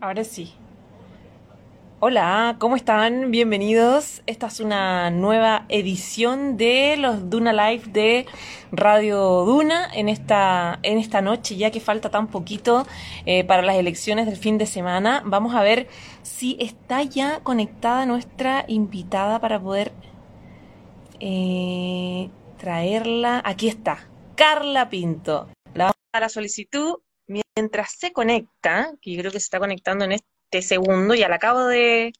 Ahora sí. Hola, ¿cómo están? Bienvenidos. Esta es una nueva edición de los Duna Live de Radio Duna en esta, en esta noche, ya que falta tan poquito eh, para las elecciones del fin de semana. Vamos a ver si está ya conectada nuestra invitada para poder eh, traerla. Aquí está, Carla Pinto. La la solicitud mientras se conecta, que yo creo que se está conectando en este segundo, ya la acabo de,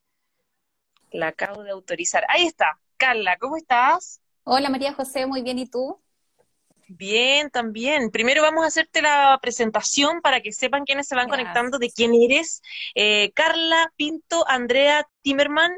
la acabo de autorizar. Ahí está, Carla, ¿cómo estás? Hola María José, muy bien, ¿y tú? Bien, también. Primero vamos a hacerte la presentación para que sepan quiénes se van conectando de quién eres. Eh, Carla Pinto Andrea Timerman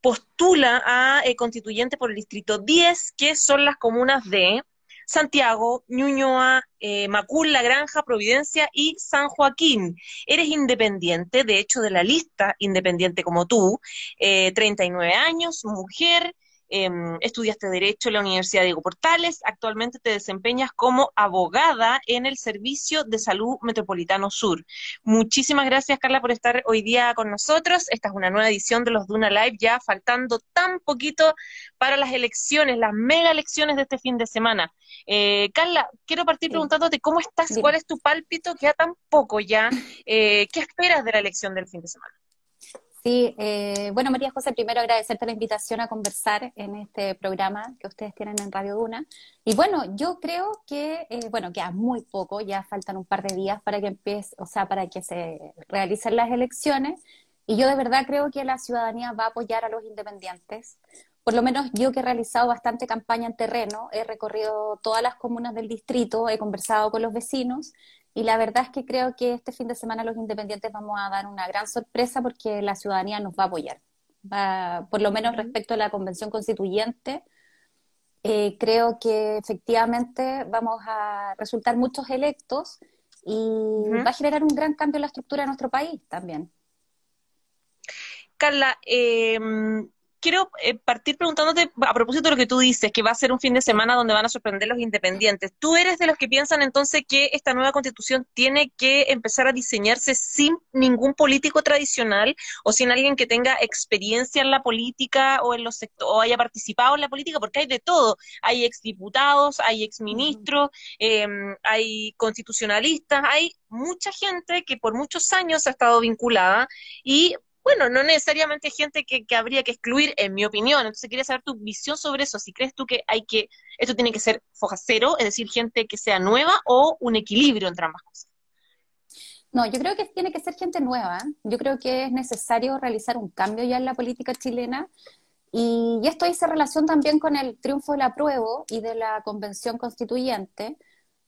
postula a eh, constituyente por el distrito 10, que son las comunas de Santiago, Ñuñoa, eh, Macul, La Granja, Providencia y San Joaquín. Eres independiente, de hecho de la lista independiente como tú, eh, 39 años, mujer, Em, estudiaste Derecho en la Universidad Diego Portales, actualmente te desempeñas como abogada en el Servicio de Salud Metropolitano Sur. Muchísimas gracias, Carla, por estar hoy día con nosotros. Esta es una nueva edición de los Duna Live, ya faltando tan poquito para las elecciones, las mega elecciones de este fin de semana. Eh, Carla, quiero partir preguntándote cómo estás, cuál es tu pálpito, queda tan poco ya. Eh, ¿Qué esperas de la elección del fin de semana? Sí, eh, bueno, María José, primero agradecerte la invitación a conversar en este programa que ustedes tienen en Radio Duna. Y bueno, yo creo que, eh, bueno, queda muy poco, ya faltan un par de días para que empiece, o sea, para que se realicen las elecciones. Y yo de verdad creo que la ciudadanía va a apoyar a los independientes. Por lo menos yo que he realizado bastante campaña en terreno, he recorrido todas las comunas del distrito, he conversado con los vecinos y la verdad es que creo que este fin de semana los independientes vamos a dar una gran sorpresa porque la ciudadanía nos va a apoyar. por lo menos respecto a la convención constituyente, eh, creo que efectivamente vamos a resultar muchos electos y va a generar un gran cambio en la estructura de nuestro país también. Carla, eh, quiero eh, partir preguntándote a propósito de lo que tú dices, que va a ser un fin de semana donde van a sorprender los independientes. ¿Tú eres de los que piensan entonces que esta nueva constitución tiene que empezar a diseñarse sin ningún político tradicional o sin alguien que tenga experiencia en la política o en los o haya participado en la política? Porque hay de todo. Hay exdiputados, hay exministros, eh, hay constitucionalistas, hay mucha gente que por muchos años ha estado vinculada y bueno, no necesariamente gente que, habría que excluir, en mi opinión. Entonces quería saber tu visión sobre eso. Si crees tú que hay que, esto tiene que ser foja cero, es decir, gente que sea nueva o un equilibrio entre ambas cosas. No, yo creo que tiene que ser gente nueva. Yo creo que es necesario realizar un cambio ya en la política chilena. Y, esto dice relación también con el triunfo del apruebo y de la convención constituyente,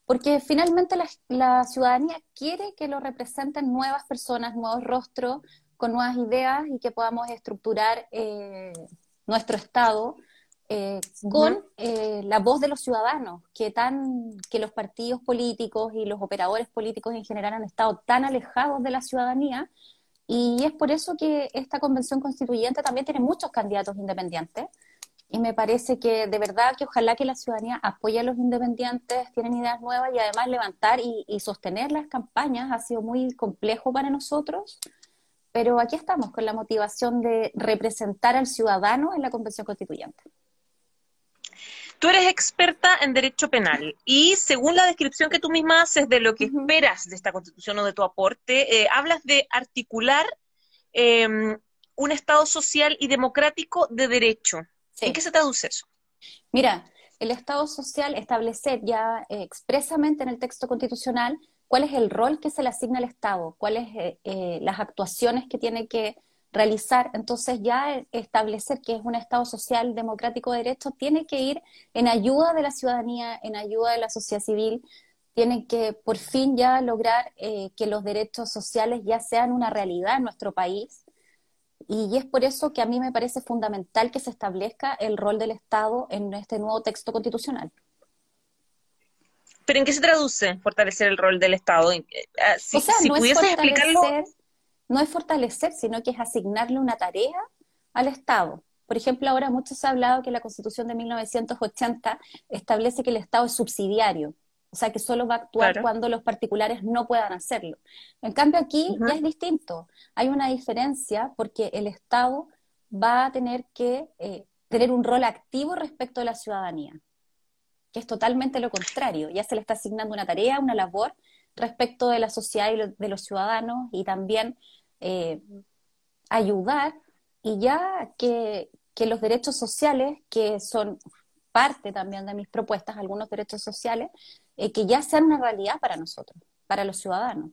porque finalmente la, la ciudadanía quiere que lo representen nuevas personas, nuevos rostros, con nuevas ideas y que podamos estructurar eh, nuestro Estado eh, con eh, la voz de los ciudadanos, que, tan, que los partidos políticos y los operadores políticos en general han estado tan alejados de la ciudadanía. Y es por eso que esta convención constituyente también tiene muchos candidatos independientes. Y me parece que de verdad que ojalá que la ciudadanía apoye a los independientes, tienen ideas nuevas y además levantar y, y sostener las campañas ha sido muy complejo para nosotros pero aquí estamos con la motivación de representar al ciudadano en la Convención Constituyente. Tú eres experta en derecho penal y según la descripción que tú misma haces de lo que esperas de esta constitución o de tu aporte, eh, hablas de articular em, un Estado social y democrático de derecho. ¿En qué se traduce eso? Mira, el Estado social establecer ya eh, expresamente en el texto constitucional cuál es el rol que se le asigna al Estado, cuáles eh, eh, las actuaciones que tiene que realizar. Entonces ya establecer que es un Estado social democrático de derecho tiene que ir en ayuda de la ciudadanía, en ayuda de la sociedad civil, tiene que por fin ya lograr eh, que los derechos sociales ya sean una realidad en nuestro país. Y es por eso que a mí me parece fundamental que se establezca el rol del Estado en este nuevo texto constitucional. ¿Pero en qué se traduce fortalecer el rol del Estado? Eh, ah, si, o sea, no es explicarlo... No es fortalecer, sino que es asignarle una tarea al Estado. Por ejemplo, ahora mucho se ha hablado que la Constitución de 1980 establece que el Estado es subsidiario. o sea que solo va a actuar cuando los particulares no puedan hacerlo. En cambio aquí ya es distinto, hay una diferencia porque el Estado va a tener que eh, tener un rol activo respecto de la ciudadanía, que es totalmente lo contrario, ya se le está asignando una tarea, una labor respecto de la sociedad y de los ciudadanos y también eh, ayudar y ya que, que los derechos sociales, que son parte también de mis propuestas, algunos derechos sociales, eh, que ya sean una realidad para nosotros, para los ciudadanos.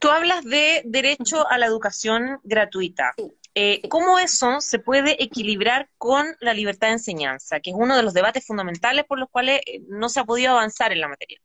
Tú hablas de derecho a la educación gratuita. Eh, ¿Cómo eso se puede equilibrar con la libertad de enseñanza, que es uno de los debates fundamentales por los cuales eh, no se ha podido avanzar en la materia?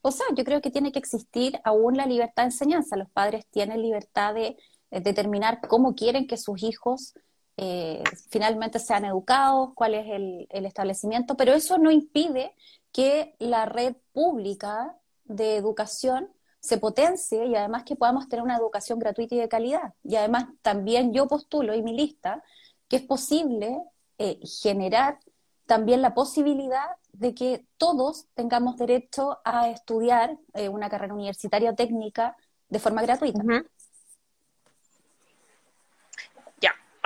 O sea, yo creo que tiene que existir aún la libertad de enseñanza. Los padres tienen libertad de determinar cómo quieren que sus hijos eh, finalmente sean educados, cuál es el, establecimiento, pero eso no impide que la red pública de educación se potencie y además que podamos tener una educación gratuita y de calidad. Y además también yo postulo y mi lista que es posible eh, generar también la posibilidad de que todos tengamos derecho a estudiar eh, una carrera universitaria o técnica de forma gratuita.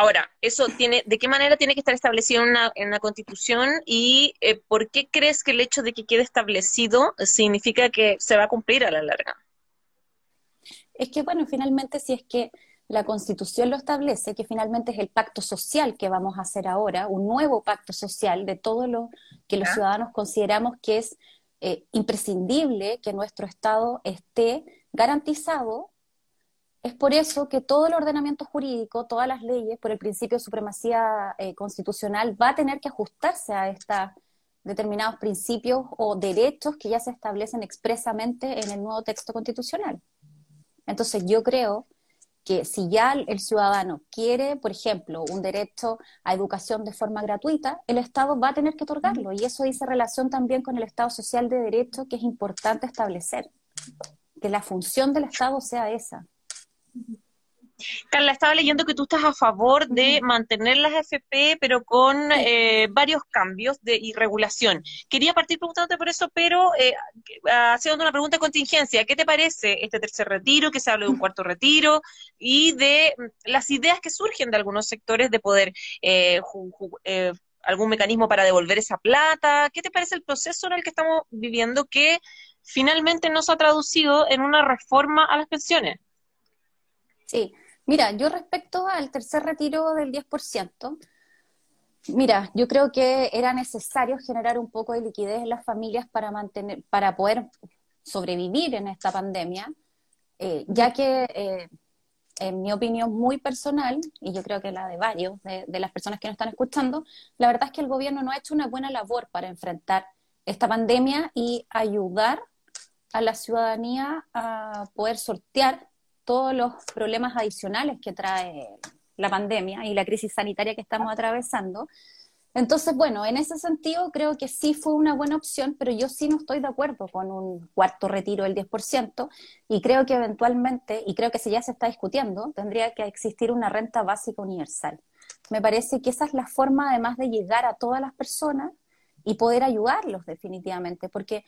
Ahora, eso tiene, ¿de qué manera tiene que estar establecido en una, en constitución y eh, por qué crees que el hecho de que quede establecido significa que se va a cumplir a la larga? Es que, bueno, finalmente si es que la constitución lo establece, que finalmente es el pacto social que vamos a hacer ahora, un nuevo pacto social de todo lo que los ciudadanos consideramos que es eh, imprescindible que nuestro Estado esté garantizado es por eso que todo el ordenamiento jurídico, todas las leyes, por el principio de supremacía eh, constitucional, va a tener que ajustarse a estos determinados principios o derechos que ya se establecen expresamente en el nuevo texto constitucional. Entonces yo creo que si ya el ciudadano quiere, por ejemplo, un derecho a educación de forma gratuita, el Estado va a tener que otorgarlo. Y eso dice relación también con el Estado social de derecho, que es importante establecer, que la función del Estado sea esa. Carla, estaba leyendo que tú estás a favor de mantener las FP, pero con eh, varios cambios de irregulación. Quería partir preguntándote por eso, pero eh, haciendo una pregunta de contingencia. ¿Qué te parece este tercer retiro, que se habla de un cuarto retiro, y de mm, las ideas que surgen de algunos sectores de poder eh, eh, algún mecanismo para devolver esa plata? ¿Qué te parece el proceso en el que estamos viviendo que finalmente no se ha traducido en una reforma a las pensiones? Sí, mira, yo respecto al tercer retiro del 10%, mira, yo creo que era necesario generar un poco de liquidez en las familias para mantener, para poder sobrevivir en esta pandemia, eh, ya que eh, en mi opinión muy personal, y yo creo que la de varios de, de, las personas que nos están escuchando, la verdad es que el gobierno no ha hecho una buena labor para enfrentar esta pandemia y ayudar a la ciudadanía a poder sortear todos los problemas adicionales que trae la pandemia y la crisis sanitaria que estamos atravesando. Entonces, bueno, en ese sentido creo que sí fue una buena opción, pero yo sí no estoy de acuerdo con un cuarto retiro del 10% y creo que eventualmente, y creo que si ya se está discutiendo, tendría que existir una renta básica universal. Me parece que esa es la forma además de llegar a todas las personas y poder ayudarlos definitivamente, porque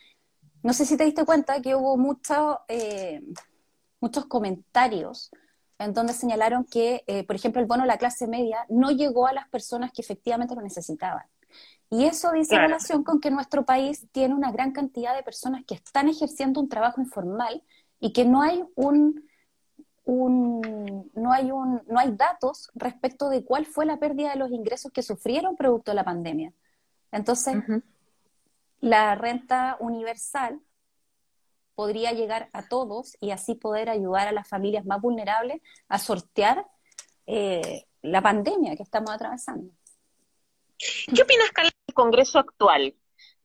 no sé si te diste cuenta que hubo mucho... Eh, muchos comentarios en donde señalaron que, eh, por ejemplo, el bono de la clase media no llegó a las personas que efectivamente lo necesitaban. Y eso dice relación con que nuestro país tiene una gran cantidad de personas que están ejerciendo un trabajo informal y que no hay un, no hay un no hay datos respecto de cuál fue la pérdida de los ingresos que sufrieron producto de la pandemia. Entonces, la renta universal podría llegar a todos y así poder ayudar a las familias más vulnerables a sortear eh, la pandemia que estamos atravesando. ¿Qué opinas, Carla, del Congreso actual?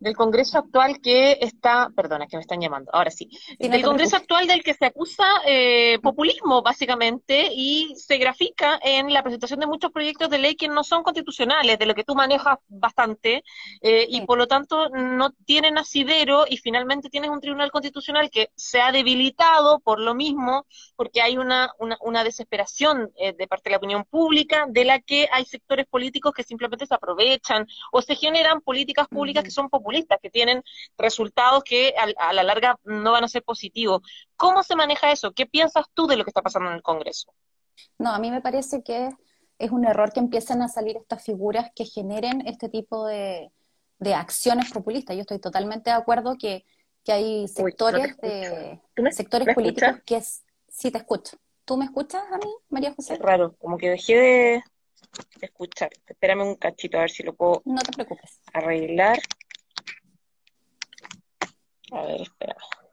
Del Congreso actual que está, perdona, que me están llamando, ahora sí, del Congreso actual del que se acusa eh, populismo, básicamente, y se grafica en la presentación de muchos proyectos de ley que no son constitucionales, de lo que tú manejas bastante, eh, y por lo tanto no tienen asidero, y finalmente tienes un tribunal constitucional que se ha debilitado por lo mismo, porque hay una, una, una desesperación eh, de parte de la opinión pública, de la que hay sectores políticos que simplemente se aprovechan, o se generan políticas públicas que son populares populistas, que tienen resultados que a, la larga no van a ser positivos. ¿Cómo se maneja eso? ¿Qué piensas tú de lo que está pasando en el Congreso? No, a mí me parece que es un error que empiecen a salir estas figuras que generen este tipo de, acciones populistas. Yo estoy totalmente de acuerdo que, hay sectores, de, sectores políticos que es, sí te escucho. ¿Tú me escuchas a mí, María José? Es raro, como que dejé de escuchar. Espérame un cachito a ver si lo puedo no te preocupes. arreglar. A ver, espérame.